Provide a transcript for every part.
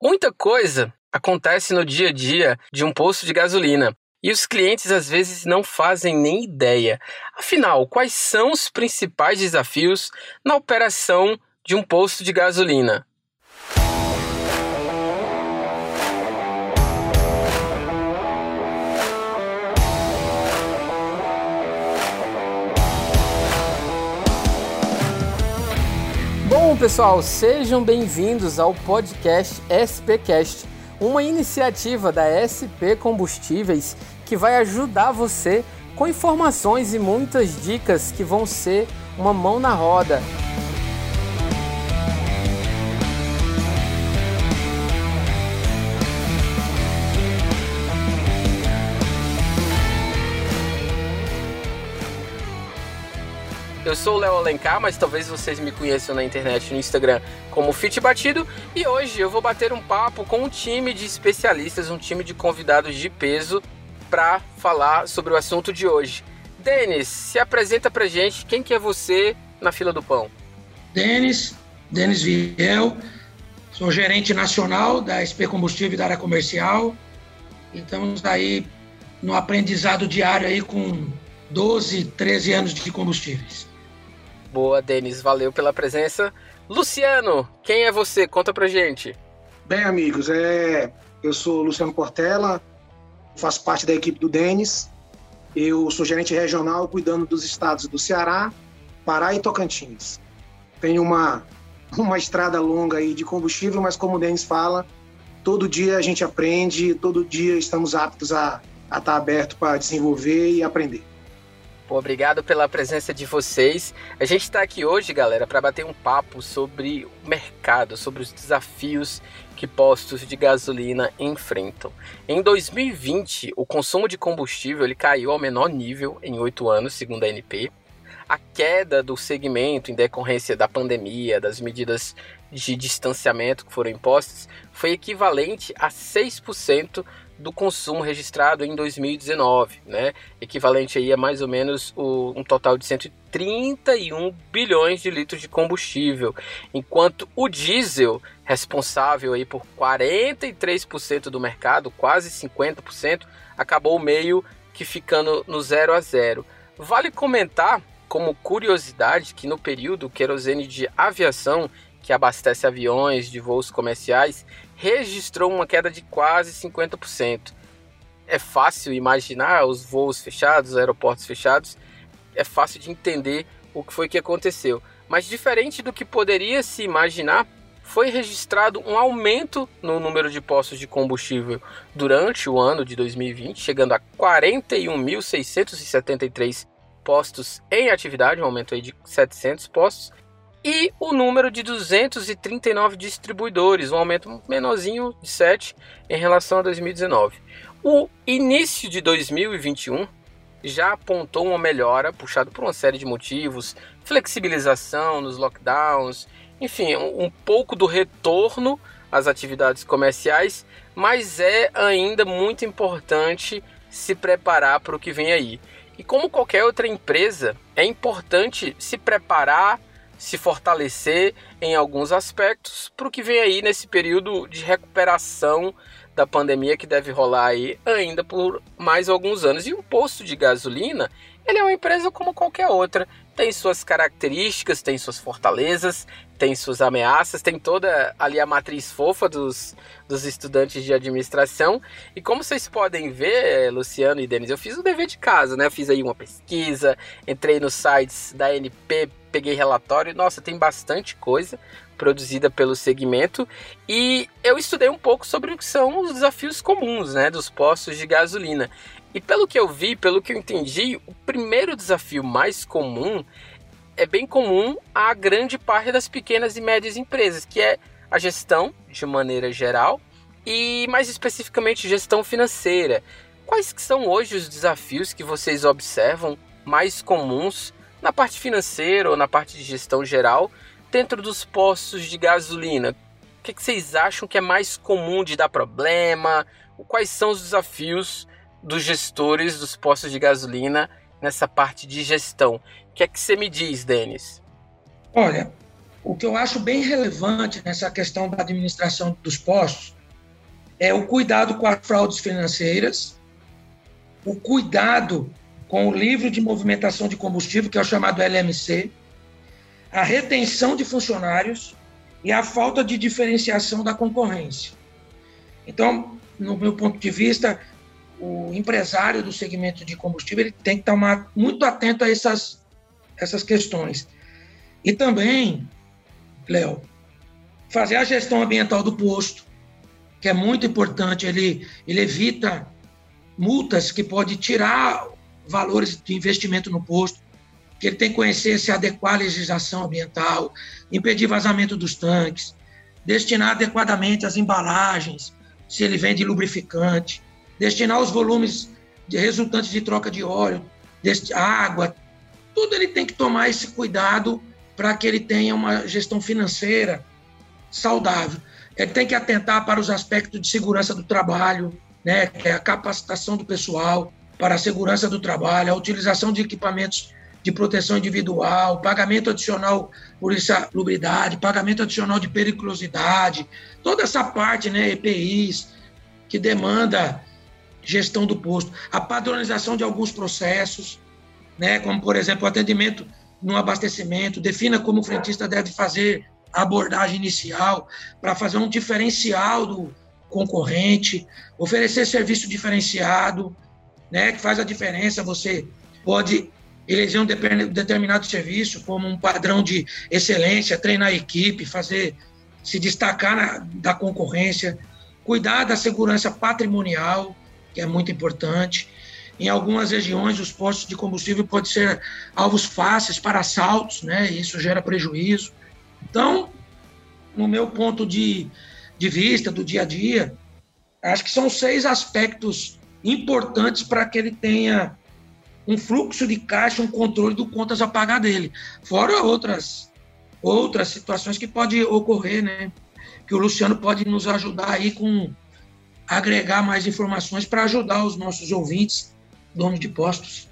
Muita coisa acontece no dia a dia de um posto de gasolina. E os clientes às vezes não fazem nem ideia. Afinal, quais são os principais desafios na operação de um posto de gasolina? Pessoal, sejam bem-vindos ao podcast SPcast, uma iniciativa da SP Combustíveis que vai ajudar você com informações e muitas dicas que vão ser uma mão na roda. Eu sou o Léo Alencar, mas talvez vocês me conheçam na internet no Instagram como Fit Batido. E hoje eu vou bater um papo com um time de especialistas, um time de convidados de peso para falar sobre o assunto de hoje. Denis, se apresenta pra gente quem que é você na fila do pão. Denis, Denis Viel, sou gerente nacional da SP Combustível da área comercial. E estamos aí no aprendizado diário aí com 12, 13 anos de combustíveis. Boa, Denis, valeu pela presença. Luciano, quem é você? Conta pra gente. Bem, amigos, é... eu sou Luciano Portela, faço parte da equipe do Denis. Eu sou gerente regional cuidando dos estados do Ceará, Pará e Tocantins. Tenho uma, uma estrada longa aí de combustível, mas como o Denis fala, todo dia a gente aprende, todo dia estamos aptos a, estar aberto para desenvolver e aprender. Obrigado pela presença de vocês. A gente está aqui hoje, galera, para bater um papo sobre o mercado, sobre os desafios que postos de gasolina enfrentam. Em 2020, o consumo de combustível ele caiu ao menor nível em oito anos, segundo a ANP. A queda do segmento em decorrência da pandemia, das medidas de distanciamento que foram impostas, foi equivalente a 6% do consumo registrado em 2019, né? Equivalente aí a mais ou menos o, um total de 131 bilhões de litros de combustível, enquanto o diesel, responsável aí por 43% do mercado, quase 50%, acabou meio que ficando no zero a zero. Vale comentar como curiosidade que no período o querosene de aviação que abastece aviões de voos comerciais registrou uma queda de quase 50%. É fácil imaginar os voos fechados, os aeroportos fechados, é fácil de entender o que foi que aconteceu. Mas diferente do que poderia se imaginar, foi registrado um aumento no número de postos de combustível durante o ano de 2020, chegando a 41.673 postos em atividade, um aumento aí de 700 postos, e o número de 239 distribuidores, um aumento menorzinho de 7 em relação a 2019. O início de 2021 já apontou uma melhora, puxado por uma série de motivos, flexibilização nos lockdowns, enfim, um pouco do retorno às atividades comerciais, mas é ainda muito importante se preparar para o que vem aí. E como qualquer outra empresa, é importante se preparar se fortalecer em alguns aspectos para o que vem aí nesse período de recuperação da pandemia que deve rolar aí ainda por mais alguns anos. E um posto de gasolina, ele é uma empresa como qualquer outra, tem suas características, tem suas fortalezas, tem suas ameaças, tem toda ali a matriz fofa dos, dos estudantes de administração. E como vocês podem ver, Luciano e Denis, eu fiz o dever de casa, né? Eu fiz aí uma pesquisa, entrei nos sites da NP, peguei relatório, nossa, tem bastante coisa produzida pelo segmento e eu estudei um pouco sobre o que são os desafios comuns, né, dos postos de gasolina. E pelo que eu vi, pelo que eu entendi, o primeiro desafio mais comum é bem comum a grande parte das pequenas e médias empresas, que é a gestão de maneira geral e mais especificamente gestão financeira. Quais que são hoje os desafios que vocês observam mais comuns na parte financeira ou na parte de gestão geral dentro dos postos de gasolina? O que, que vocês acham que é mais comum de dar problema? Quais são os desafios dos gestores dos postos de gasolina nessa parte de gestão? O que é que você me diz, Denis? Olha, O que eu acho bem relevante nessa questão da administração dos postos é o cuidado com as fraudes financeiras, o cuidado com o livro de movimentação de combustível, que é o chamado LMC, a retenção de funcionários e a falta de diferenciação da concorrência. Então, no meu ponto de vista, o empresário do segmento de combustível ele tem que estar muito atento a essas, essas questões. E também, Léo, fazer a gestão ambiental do posto, que é muito importante, ele, ele evita multas que pode tirar valores de investimento no posto, que ele tem que conhecer se adequar à legislação ambiental, impedir vazamento dos tanques, destinar adequadamente as embalagens, se ele vende lubrificante, destinar os volumes de resultantes de troca de óleo, de água, tudo ele tem que tomar esse cuidado para que ele tenha uma gestão financeira saudável. Ele tem que atentar para os aspectos de segurança do trabalho, né, que é a capacitação do pessoal para a segurança do trabalho, a utilização de equipamentos de proteção individual, pagamento adicional por insalubridade, pagamento adicional de periculosidade, toda essa parte, né, EPIs, que demanda gestão do posto, a padronização de alguns processos, né, como, por exemplo, o atendimento no abastecimento, defina como o frentista deve fazer a abordagem inicial para fazer um diferencial do concorrente, oferecer serviço diferenciado, né, que faz a diferença. Você pode eleger um determinado serviço como um padrão de excelência, treinar a equipe, fazer se destacar na, da concorrência, cuidar da segurança patrimonial, que é muito importante. Em algumas regiões, os postos de combustível podem ser alvos fáceis para assaltos, né? E isso gera prejuízo. Então, no meu ponto de, de vista, do dia a dia, acho que são seis aspectos importantes para que ele tenha um fluxo de caixa, um controle do contas a pagar dele. Fora outras, outras situações que podem ocorrer, né? Que o Luciano pode nos ajudar aí com agregar mais informações para ajudar os nossos ouvintes, donos de postos.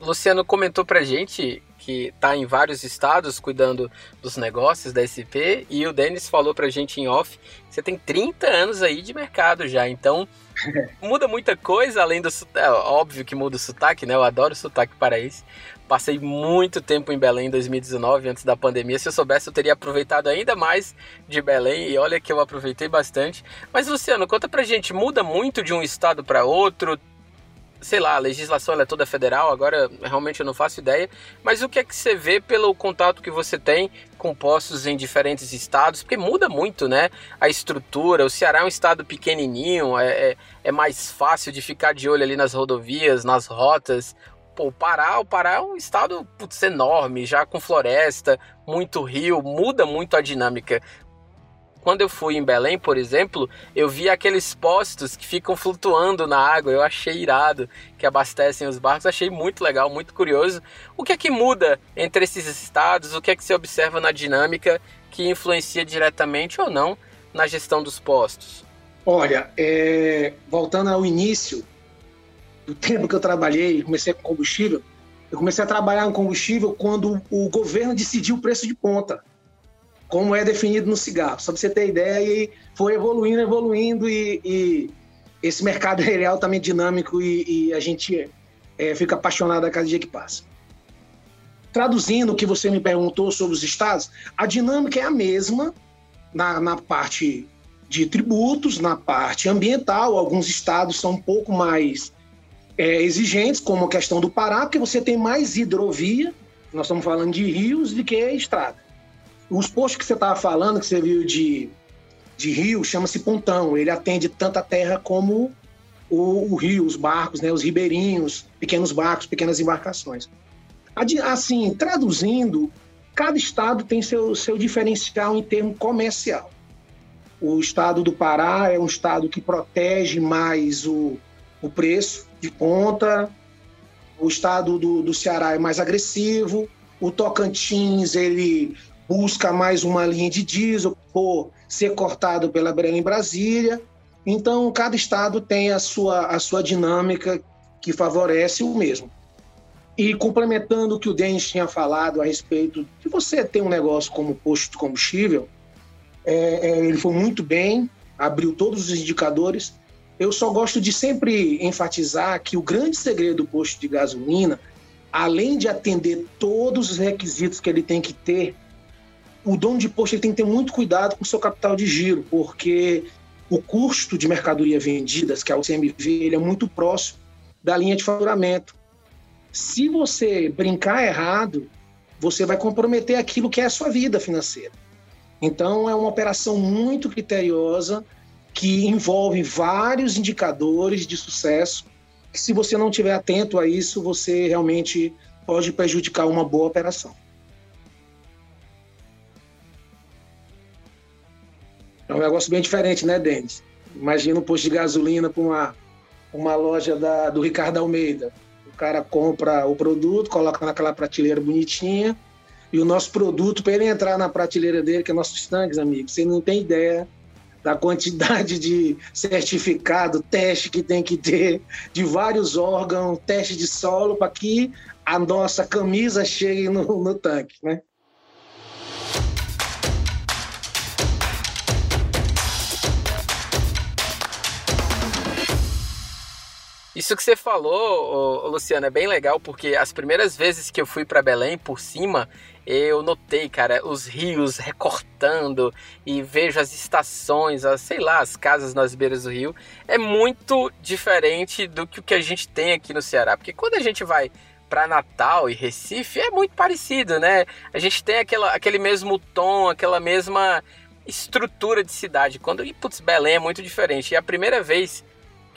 Luciano comentou para gente que está em vários estados cuidando dos negócios da SP, e o Denis falou para gente em off você tem 30 anos aí de mercado já, então muda muita coisa além do é, óbvio que muda o sotaque, né? Eu adoro o sotaque paraense. Passei muito tempo em Belém em 2019, antes da pandemia. Se eu soubesse, eu teria aproveitado ainda mais de Belém. E olha que eu aproveitei bastante. Mas, Luciano, conta pra gente: muda muito de um estado para outro? Sei lá, a legislação é toda federal, agora realmente eu não faço ideia, mas o que é que você vê pelo contato que você tem com postos em diferentes estados? Porque muda muito, né? A estrutura, o Ceará é um estado pequenininho, é, é, é mais fácil de ficar de olho ali nas rodovias, nas rotas. Pô, o Pará, o Pará é um estado putz, enorme, já com floresta, muito rio, muda muito a dinâmica quando eu fui em Belém, por exemplo, eu vi aqueles postos que ficam flutuando na água. Eu achei irado, que abastecem os barcos. Achei muito legal, muito curioso. O que é que muda entre esses estados? O que é que se observa na dinâmica que influencia diretamente ou não na gestão dos postos? Olha, é... voltando ao início do tempo que eu trabalhei, comecei com combustível. Eu comecei a trabalhar com combustível quando o governo decidiu o preço de ponta como é definido no cigarro. Só para você ter ideia, e foi evoluindo, evoluindo, e, e esse mercado é altamente dinâmico e, e a gente é, fica apaixonado a cada dia que passa. Traduzindo o que você me perguntou sobre os estados, a dinâmica é a mesma na, na parte de tributos, na parte ambiental. Alguns estados são um pouco mais é, exigentes, como a questão do Pará, porque você tem mais hidrovia, nós estamos falando de rios, do que estrada. Os postos que você estava falando, que você viu de, de rio, chama-se pontão. Ele atende tanto a terra como o, o, rio, os barcos, né, os ribeirinhos, pequenos barcos, pequenas embarcações. Assim, traduzindo, cada estado tem seu, seu diferencial em termo comercial. O estado do Pará é um estado que protege mais o, o preço de ponta, o estado do, do Ceará é mais agressivo, o Tocantins ele busca mais uma linha de diesel por ser cortado pela Belém Brasília. Então, cada estado tem a sua, a sua dinâmica que favorece o mesmo. E complementando o que o Denis tinha falado a respeito de você ter um negócio como posto de combustível, é, é, ele foi muito bem, abriu todos os indicadores. Eu só gosto de sempre enfatizar que o grande segredo do posto de gasolina, além de atender todos os requisitos que ele tem que ter, o dono de posto tem que ter muito cuidado com o seu capital de giro, porque o custo de mercadoria vendidas, que é o CMV, ele é muito próximo da linha de faturamento. Se você brincar errado, você vai comprometer aquilo que é a sua vida financeira. Então, é uma operação muito criteriosa que envolve vários indicadores de sucesso. Que, se você não estiver atento a isso, você realmente pode prejudicar uma boa operação. É um negócio bem diferente, né, Denis? Imagina um posto de gasolina para uma, uma loja da, do Ricardo Almeida cara compra o produto, coloca naquela prateleira bonitinha, e o nosso produto, para ele entrar na prateleira dele, que é nossos tanques, amigos, você não tem ideia da quantidade de certificado, teste que tem que ter, de vários órgãos, teste de solo, para que a nossa camisa chegue no, no tanque, né? Isso que você falou, Luciano, é bem legal porque as primeiras vezes que eu fui para Belém por cima, eu notei, cara, os rios recortando e vejo as estações, as, sei lá, as casas nas beiras do rio. É muito diferente do que o que a gente tem aqui no Ceará. Porque quando a gente vai para Natal e Recife, é muito parecido, né? A gente tem aquela, aquele mesmo tom, aquela mesma estrutura de cidade. Quando, e putz, Belém é muito diferente. E a primeira vez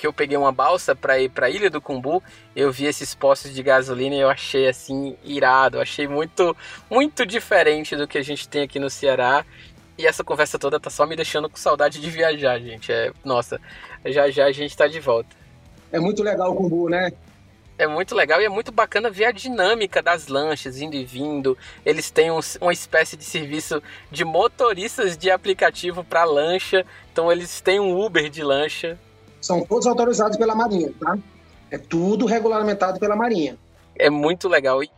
que eu peguei uma balsa para ir para a Ilha do Cumbu, eu vi esses postos de gasolina e eu achei assim irado, achei muito muito diferente do que a gente tem aqui no Ceará. E essa conversa toda tá só me deixando com saudade de viajar, gente. É, nossa, já já a gente tá de volta. É muito legal o Cumbu, né? É muito legal e é muito bacana ver a dinâmica das lanchas indo e vindo. Eles têm um, uma espécie de serviço de motoristas de aplicativo para lancha. Então eles têm um Uber de lancha são todos autorizados pela Marinha, tá? É tudo regulamentado pela Marinha. É muito legal. E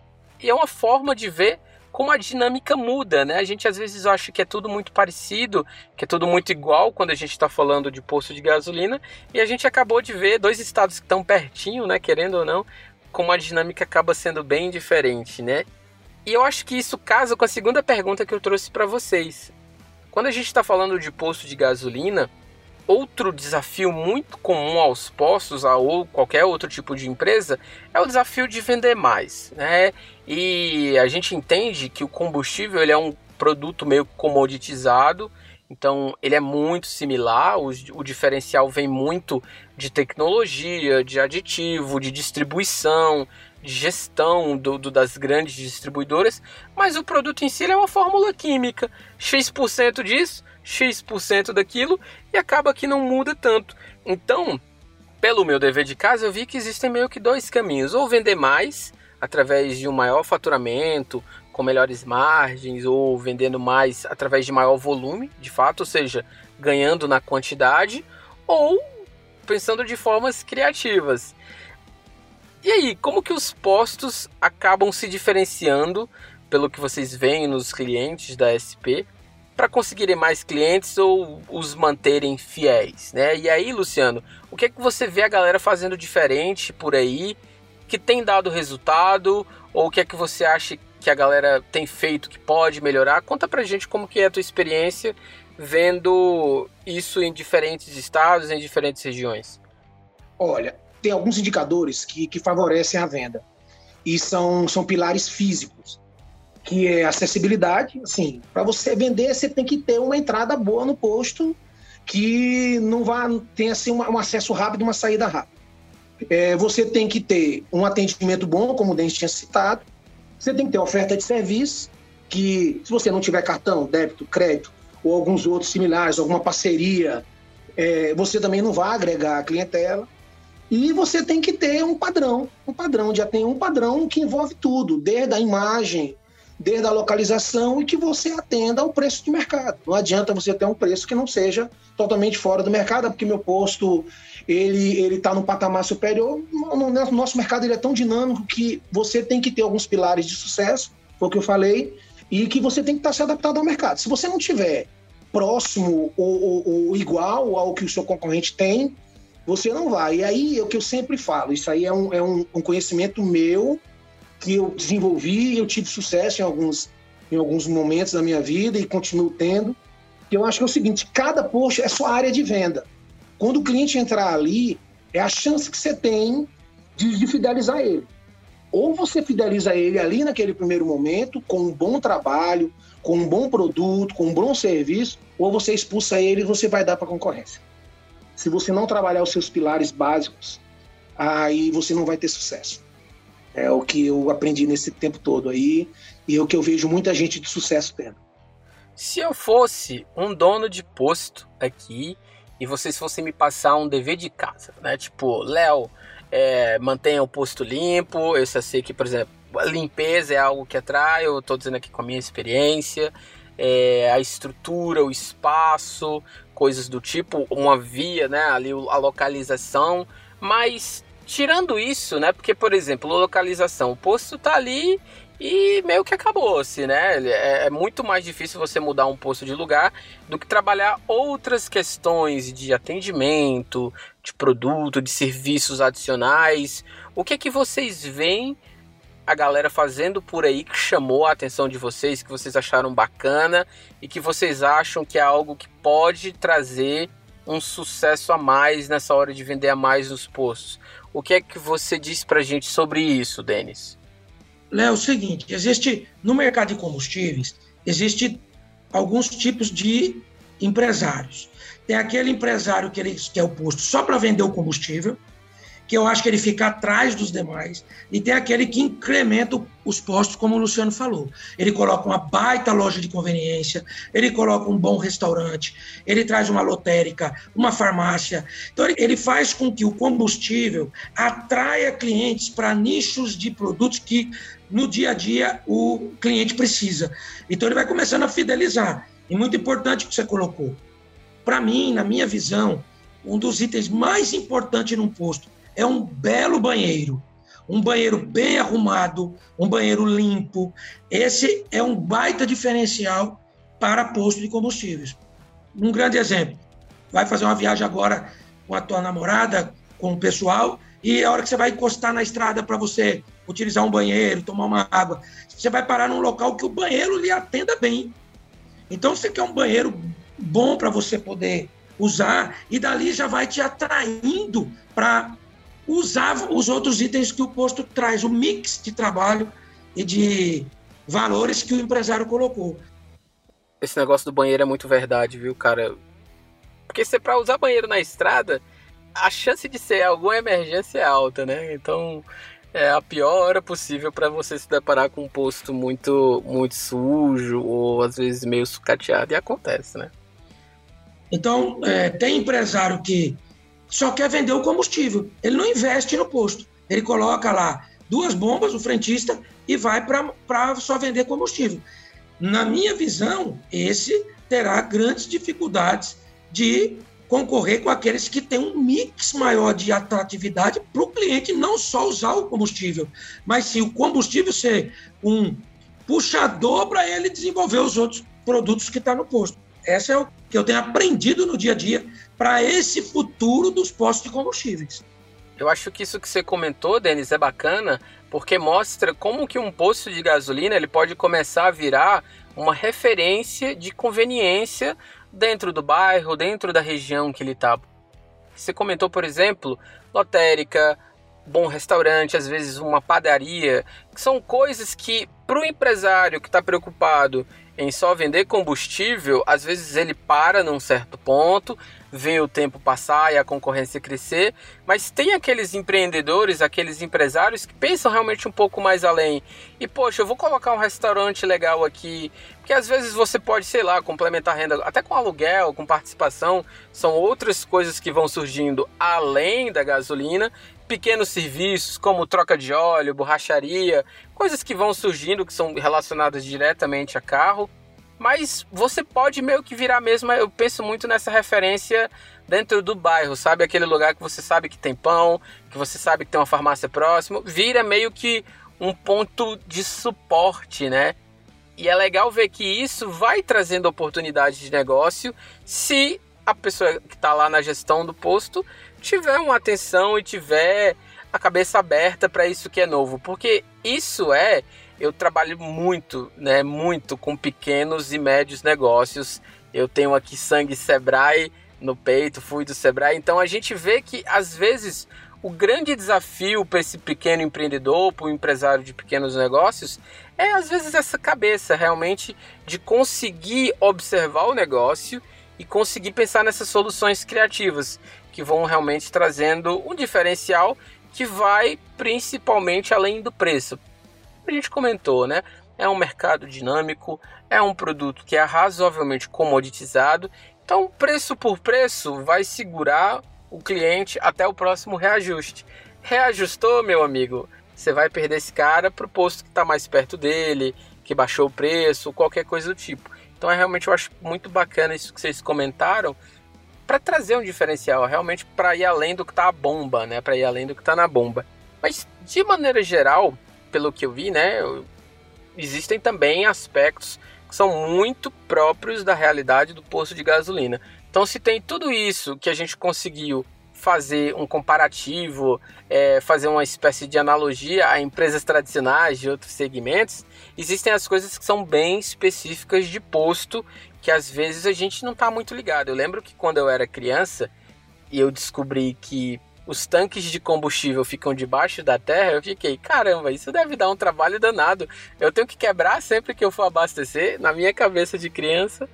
é uma forma de ver como a dinâmica muda, né? A gente às vezes acha que é tudo muito parecido, que é tudo muito igual quando a gente está falando de posto de gasolina, e a gente acabou de ver dois estados que estão pertinho, né? Querendo ou não, como a dinâmica acaba sendo bem diferente, né? E eu acho que isso casa com a segunda pergunta que eu trouxe para vocês. Quando a gente está falando de posto de gasolina, Outro desafio muito comum aos postos ou qualquer outro tipo de empresa é o desafio de vender mais, né? E a gente entende que o combustível ele é um produto meio comoditizado, então ele é muito similar. O, o diferencial vem muito de tecnologia, de aditivo, de distribuição, de gestão do, do, das grandes distribuidoras, mas o produto em si é uma fórmula química. X% disso X% daquilo e acaba que não muda tanto. Então, pelo meu dever de casa, eu vi que existem meio que dois caminhos: ou vender mais através de um maior faturamento, com melhores margens, ou vendendo mais através de maior volume, de fato, ou seja, ganhando na quantidade, ou pensando de formas criativas. E aí, como que os postos acabam se diferenciando pelo que vocês veem nos clientes da SP para conseguirem mais clientes ou os manterem fiéis, né? E aí, Luciano, o que é que você vê a galera fazendo diferente por aí que tem dado resultado ou o que é que você acha que a galera tem feito que pode melhorar? Conta pra gente como que é a tua experiência vendo isso em diferentes estados, em diferentes regiões. Olha, tem alguns indicadores que, que favorecem a venda e são, são pilares físicos que é acessibilidade. Assim, para você vender, você tem que ter uma entrada boa no posto que não vá ter assim, um acesso rápido, uma saída rápida. É, você tem que ter um atendimento bom, como o Denis tinha citado. Você tem que ter oferta de serviço, que se você não tiver cartão, débito, crédito ou alguns outros similares, alguma parceria, é, você também não vai agregar a clientela. E você tem que ter um padrão, um padrão de um padrão que envolve tudo, desde a imagem, desde a localização e que você atenda ao preço de mercado. Não adianta você ter um preço que não seja totalmente fora do mercado, porque meu posto ele ele está no patamar superior. No, no nosso mercado ele é tão dinâmico que você tem que ter alguns pilares de sucesso, foi o que eu falei, e que você tem que estar tá se adaptado ao mercado. Se você não tiver próximo ou, ou, ou igual ao que o seu concorrente tem, você não vai. E aí é o que eu sempre falo, isso aí é um, é um, um conhecimento meu que eu desenvolvi e eu tive sucesso em alguns, em alguns momentos da minha vida e continuo tendo. Eu acho que é o seguinte: cada post é sua área de venda. Quando o cliente entrar ali, é a chance que você tem de, de fidelizar ele. Ou você fideliza ele ali naquele primeiro momento, com um bom trabalho, com um bom produto, com um bom serviço, ou você expulsa ele e você vai dar para a concorrência. Se você não trabalhar os seus pilares básicos, aí você não vai ter sucesso. É o que eu aprendi nesse tempo todo aí e é o que eu vejo muita gente de sucesso tendo. Se eu fosse um dono de posto aqui e vocês fossem me passar um dever de casa, né? Tipo, Léo, é, mantenha o posto limpo. Eu sei que, por exemplo, limpeza é algo que atrai. Eu estou dizendo aqui com a minha experiência. É, a estrutura, o espaço, coisas do tipo, uma via, né? Ali a localização. Mas tirando isso, né? Porque, por exemplo, localização, o posto tá ali e meio que acabou-se, né? É, é, muito mais difícil você mudar um posto de lugar do que trabalhar outras questões de atendimento, de produto, de serviços adicionais. O que é que vocês veem a galera fazendo por aí que chamou a atenção de vocês, que vocês acharam bacana e que vocês acham que é algo que pode trazer um sucesso a mais nessa hora de vender a mais nos postos? O que é que você diz para a gente sobre isso, Denis? Léo, é o seguinte, existe no mercado de combustíveis, existe alguns tipos de empresários. Tem aquele empresário que, ele, que é o posto só para vender o combustível, que eu acho que ele fica atrás dos demais, e tem aquele que incrementa os postos, como o Luciano falou. Ele coloca uma baita loja de conveniência, ele coloca um bom restaurante, ele traz uma lotérica, uma farmácia. Então, ele faz com que o combustível atraia clientes para nichos de produtos que no dia a dia o cliente precisa. Então, ele vai começando a fidelizar. E muito importante que você colocou. Para mim, na minha visão, um dos itens mais importantes num posto é um belo banheiro. Um banheiro bem arrumado, um banheiro limpo. Esse é um baita diferencial para posto de combustíveis. Um grande exemplo: vai fazer uma viagem agora com a tua namorada, com o pessoal, e a hora que você vai encostar na estrada para você utilizar um banheiro, tomar uma água, você vai parar num local que o banheiro lhe atenda bem. Então, você quer um banheiro bom para você poder usar, e dali já vai te atraindo para usar os outros itens que o posto traz, o mix de trabalho e de valores que o empresário colocou. Esse negócio do banheiro é muito verdade, viu, cara? Porque se é para usar banheiro na estrada, a chance de ser alguma emergência é alta, né? Então é a pior hora possível para você se deparar com um posto muito muito sujo ou às vezes meio sucateado e acontece, né? Então é, tem empresário que só quer vender o combustível. Ele não investe no posto. Ele coloca lá duas bombas, o frentista, e vai para só vender combustível. Na minha visão, esse terá grandes dificuldades de concorrer com aqueles que têm um mix maior de atratividade para o cliente não só usar o combustível, mas sim o combustível ser um puxador para ele desenvolver os outros produtos que está no posto. Essa é o que eu tenho aprendido no dia a dia para esse futuro dos postos de combustíveis. Eu acho que isso que você comentou, Denis, é bacana, porque mostra como que um posto de gasolina ele pode começar a virar uma referência de conveniência dentro do bairro, dentro da região que ele está. Você comentou, por exemplo, lotérica, bom restaurante, às vezes uma padaria, que são coisas que para o empresário que está preocupado em só vender combustível, às vezes ele para num certo ponto, vê o tempo passar e a concorrência crescer, mas tem aqueles empreendedores, aqueles empresários que pensam realmente um pouco mais além. E poxa, eu vou colocar um restaurante legal aqui, porque às vezes você pode, sei lá, complementar renda até com aluguel, com participação, são outras coisas que vão surgindo além da gasolina pequenos serviços, como troca de óleo, borracharia, coisas que vão surgindo que são relacionadas diretamente a carro. Mas você pode meio que virar mesmo, eu penso muito nessa referência dentro do bairro, sabe? Aquele lugar que você sabe que tem pão, que você sabe que tem uma farmácia próxima, vira meio que um ponto de suporte, né? E é legal ver que isso vai trazendo oportunidades de negócio se a pessoa que está lá na gestão do posto tiver uma atenção e tiver a cabeça aberta para isso que é novo, porque isso é eu trabalho muito, né, muito com pequenos e médios negócios. Eu tenho aqui sangue Sebrae no peito, fui do Sebrae, então a gente vê que às vezes o grande desafio para esse pequeno empreendedor, para o empresário de pequenos negócios, é às vezes essa cabeça realmente de conseguir observar o negócio e conseguir pensar nessas soluções criativas que vão realmente trazendo um diferencial que vai principalmente além do preço. A gente comentou, né? É um mercado dinâmico, é um produto que é razoavelmente comoditizado, então preço por preço vai segurar o cliente até o próximo reajuste. Reajustou, meu amigo, você vai perder esse cara para o posto que está mais perto dele, que baixou o preço, qualquer coisa do tipo. Então é realmente eu acho muito bacana isso que vocês comentaram para trazer um diferencial, realmente para ir além do que está a bomba, né? Para ir além do que está na bomba. Mas de maneira geral, pelo que eu vi, né, existem também aspectos que são muito próprios da realidade do posto de gasolina. Então, se tem tudo isso que a gente conseguiu fazer um comparativo, é, fazer uma espécie de analogia a empresas tradicionais de outros segmentos, existem as coisas que são bem específicas de posto que às vezes a gente não está muito ligado. Eu lembro que quando eu era criança e eu descobri que os tanques de combustível ficam debaixo da terra, eu fiquei, caramba, isso deve dar um trabalho danado. Eu tenho que quebrar sempre que eu for abastecer. Na minha cabeça de criança,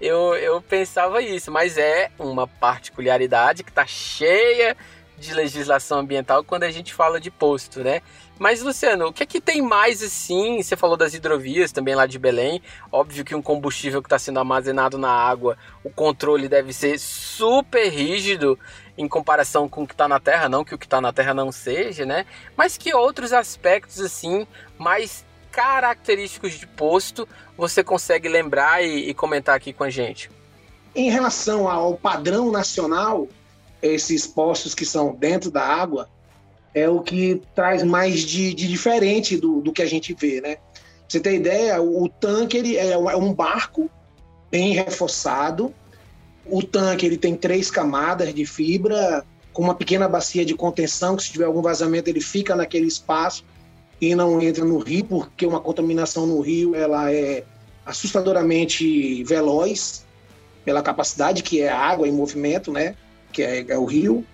eu, eu pensava isso, mas é uma particularidade que está cheia de legislação ambiental quando a gente fala de posto, né? Mas, Luciano, o que é que tem mais assim? Você falou das hidrovias também lá de Belém. Óbvio que um combustível que está sendo armazenado na água, o controle deve ser super rígido em comparação com o que está na Terra, não que o que está na Terra não seja, né? Mas que outros aspectos assim mais característicos de posto você consegue lembrar e, e comentar aqui com a gente? Em relação ao padrão nacional, esses postos que são dentro da água é o que traz mais de, de diferente do, do que a gente vê, né? Você ter ideia, o, o tanque ele é, é um barco bem reforçado, o tanque ele tem três camadas de fibra, com uma pequena bacia de contenção, que se tiver algum vazamento ele fica naquele espaço e não entra no rio, porque uma contaminação no rio ela é assustadoramente veloz pela capacidade que é a água em movimento, né? Que é, é o rio.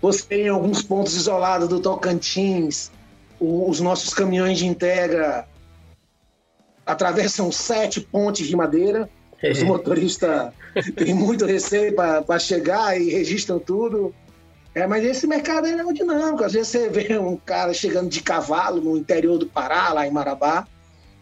Você tem alguns pontos isolados do Tocantins, os nossos caminhões de integra atravessam sete pontes de madeira os motoristas têm muito receio para chegar e registram tudo. É, mas esse mercado é dinâmico. Às vezes você vê um cara chegando de cavalo no interior do Pará, lá em Marabá,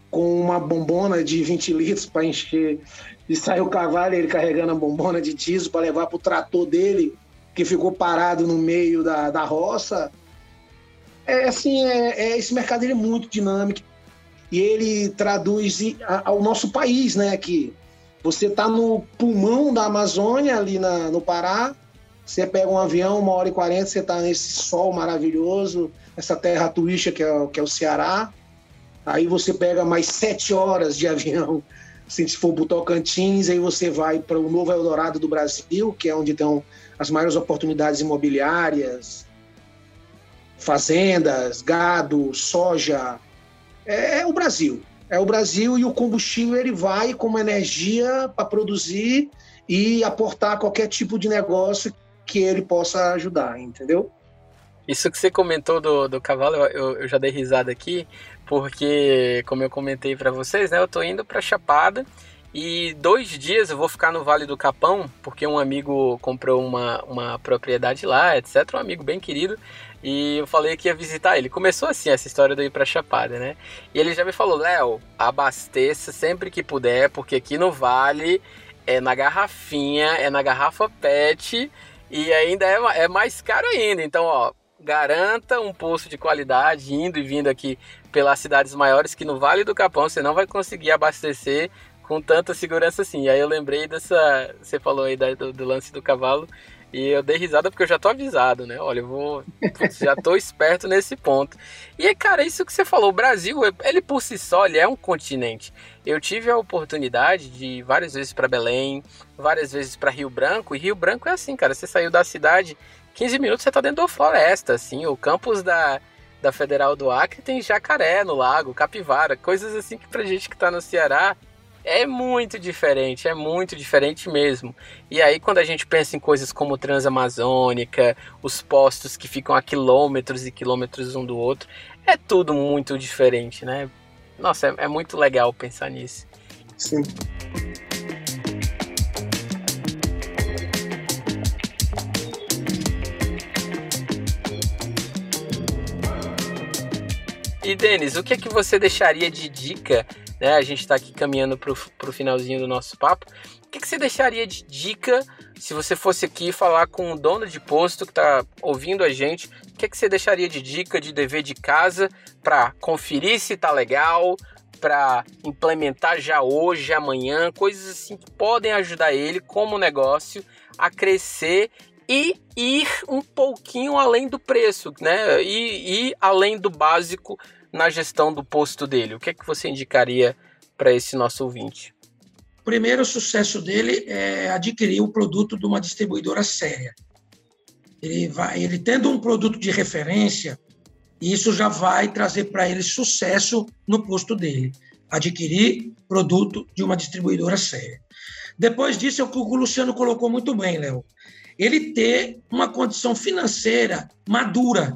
com uma bombona de 20 litros para encher. E sai o cavalo ele carregando a bombona de diesel para levar para o trator dele, que ficou parado no meio da, da roça. É assim, é, é esse mercado ele é muito dinâmico e ele traduz ao nosso país, né? Que você está no pulmão da Amazônia, ali na, no Pará, você pega um avião, uma hora e quarenta, você está nesse sol maravilhoso, essa terra turística que é, que é o Ceará. Aí você pega mais sete horas de avião, assim, se for para o Tocantins, aí você vai para o Novo Eldorado do Brasil, que é onde estão as maiores oportunidades imobiliárias, fazendas, gado, soja. É, é o Brasil é o Brasil e o combustível ele vai como energia para produzir e aportar qualquer tipo de negócio que ele possa ajudar, entendeu? Isso que você comentou do, do cavalo, eu, eu já dei risada aqui, porque, como eu comentei para vocês, né, eu tô indo para Chapada e dois dias eu vou ficar no Vale do Capão, porque um amigo comprou uma, uma propriedade lá, etc. Um amigo bem querido. E eu falei que ia visitar ele. Começou assim essa história de ir pra Chapada, né? E ele já me falou: Léo, abasteça sempre que puder, porque aqui no Vale é na garrafinha, é na garrafa PET e ainda é, é mais caro ainda. Então, ó, garanta um posto de qualidade indo e vindo aqui pelas cidades maiores que no Vale do Capão você não vai conseguir abastecer com tanta segurança assim. E aí eu lembrei dessa, você falou aí do, do lance do cavalo e eu dei risada porque eu já tô avisado, né? Olha, eu vou. Putz, já tô esperto nesse ponto. E, cara, isso que você falou, o Brasil, ele por si só, ele é um continente. Eu tive a oportunidade de ir várias vezes para Belém, várias vezes para Rio Branco, e Rio Branco é assim, cara. Você saiu da cidade, 15 minutos você tá dentro da floresta, assim. O campus da, da Federal do Acre tem jacaré no lago, capivara, coisas assim que pra gente que tá no Ceará é muito diferente, é muito diferente mesmo. E aí, quando a gente pensa em coisas como Transamazônica, os postos que ficam a quilômetros e quilômetros um do outro, é tudo muito diferente, né? Nossa, é, é muito legal pensar nisso. Sim. E Denis, o que é que você deixaria de dica né? A gente está aqui caminhando para o finalzinho do nosso papo. O que, que, você deixaria de dica se você fosse aqui falar com o dono de posto que está ouvindo a gente? Que, que você deixaria de dica, de dever de casa para conferir se está legal, para implementar já hoje, amanhã, coisas assim que podem ajudar ele como negócio a crescer e ir um pouquinho além do preço, né? E ir além do básico na gestão do posto dele? O que que você indicaria para esse nosso ouvinte? Primeiro, o sucesso dele é adquirir o produto de uma distribuidora séria. Ele, vai, ele tendo um produto de referência, isso já vai trazer para ele sucesso no posto dele. Adquirir produto de uma distribuidora séria. Depois disso, é o que o Luciano colocou muito bem, Léo. Ele ter uma condição financeira madura,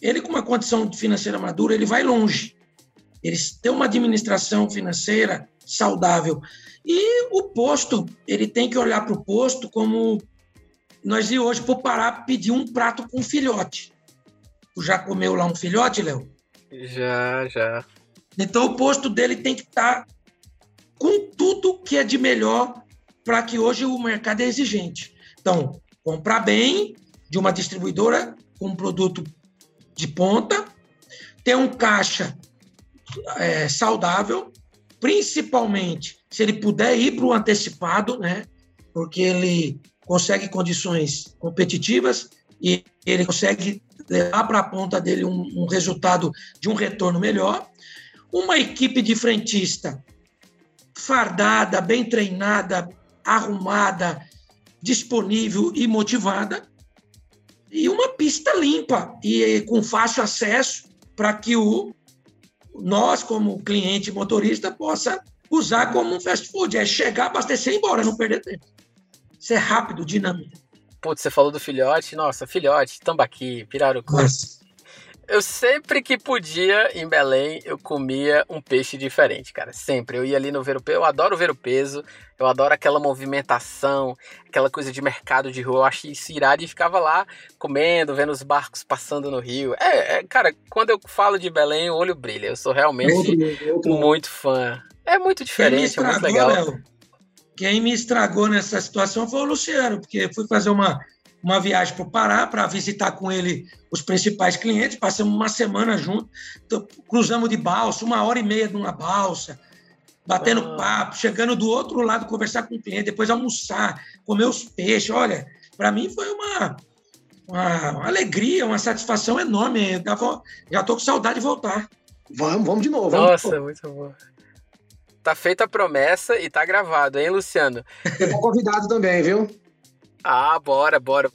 ele com uma condição financeira madura, ele vai longe. Ele tem uma administração financeira saudável. E o posto, ele tem que olhar para o posto como nós de hoje por parar pedir um prato com filhote. Tu já comeu lá um filhote, Léo? Já, já. Então o posto dele tem que estar tá com tudo que é de melhor para que hoje o mercado é exigente. Então, comprar bem de uma distribuidora com um produto de ponta, ter um caixa é, saudável, principalmente se ele puder ir para o antecipado, né? Porque ele consegue condições competitivas e ele consegue levar para a ponta dele um, um resultado de um retorno melhor. Uma equipe de frentista fardada, bem treinada, arrumada, disponível e motivada e uma pista limpa e com fácil acesso para que o nós, como cliente motorista, possa usar como um fast food. É chegar, abastecer e ir embora, não perder tempo. Isso é rápido, dinâmico. Putz, você falou do filhote. Nossa, filhote, tambaqui, pirarucu. Nossa. Eu sempre que podia em Belém, eu comia um peixe diferente, cara. Sempre. Eu ia ali no ver o peso. Eu adoro ver o peso. Eu adoro aquela movimentação, aquela coisa de mercado de rua. Eu achei isso irado e ficava lá comendo, vendo os barcos passando no rio. É, é cara, quando eu falo de Belém, o olho brilha. Eu sou realmente outro, outro. muito fã. É muito diferente, é muito legal. Léo, quem me estragou nessa situação foi o Luciano, porque fui fazer uma uma viagem para o Pará para visitar com ele os principais clientes. Passamos uma semana juntos, então, cruzamos de balsa, uma hora e meia numa balsa, batendo ah. papo, chegando do outro lado conversar com o cliente, depois almoçar, comer os peixes. Olha, para mim foi uma, uma, uma, alegria, uma satisfação enorme. Já estou com saudade de voltar. Vamos, vamos de novo. Vamos Nossa, de novo. muito bom. Tá feita a promessa e tá gravado, hein, Luciano? Eu tô convidado também, viu? Ah, bora, bora.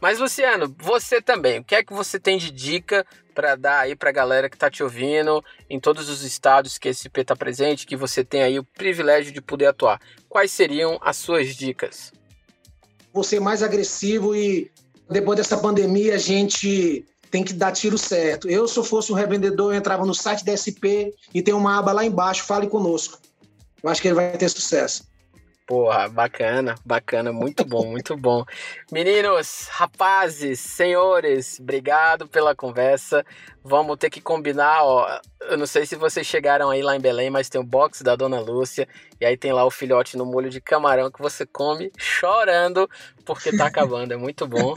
Mas Luciano, você também, o que é que você tem de dica para dar aí para a galera que está te ouvindo em todos os estados que esse SP está presente, que você tem aí o privilégio de poder atuar? Quais seriam as suas dicas? Você mais agressivo e depois dessa pandemia a gente tem que dar tiro certo. Eu, se eu fosse um revendedor, eu entrava no site da SP e tem uma aba lá embaixo, fale conosco. Eu acho que ele vai ter sucesso. Porra, bacana, bacana, muito bom, muito bom. Meninos, rapazes, senhores, obrigado pela conversa. Vamos ter que combinar, ó. Eu não sei se vocês chegaram aí lá em Belém, mas tem o box da Dona Lúcia e aí tem lá o filhote no molho de camarão que você come chorando porque tá acabando, é muito bom.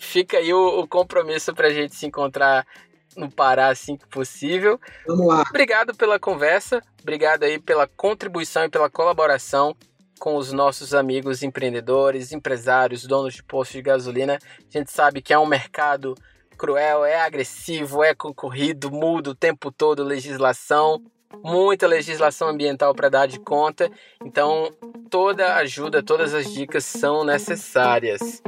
fica aí o, o compromisso para a gente se encontrar no Pará assim que possível. Vamos lá. Obrigado pela conversa, obrigado aí pela contribuição e pela colaboração com os nossos amigos empreendedores, empresários, donos de postos de gasolina. A gente sabe que é um mercado cruel, é agressivo, é concorrido, muda o tempo todo legislação, muita legislação ambiental para dar de conta. Então, toda ajuda, todas as dicas são necessárias.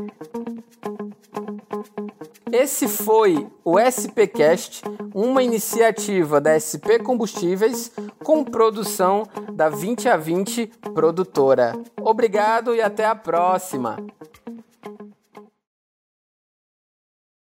Esse foi o SPcast, uma iniciativa da SP Combustíveis com produção da 20 a 20 produtora. Obrigado e até a próxima.